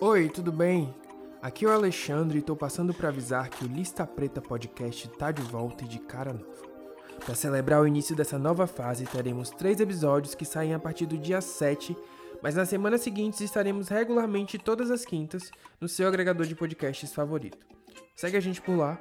Oi, tudo bem? Aqui é o Alexandre e estou passando para avisar que o Lista Preta Podcast está de volta e de cara nova. Para celebrar o início dessa nova fase, teremos três episódios que saem a partir do dia 7, mas nas semanas seguintes estaremos regularmente todas as quintas no seu agregador de podcasts favorito. Segue a gente por lá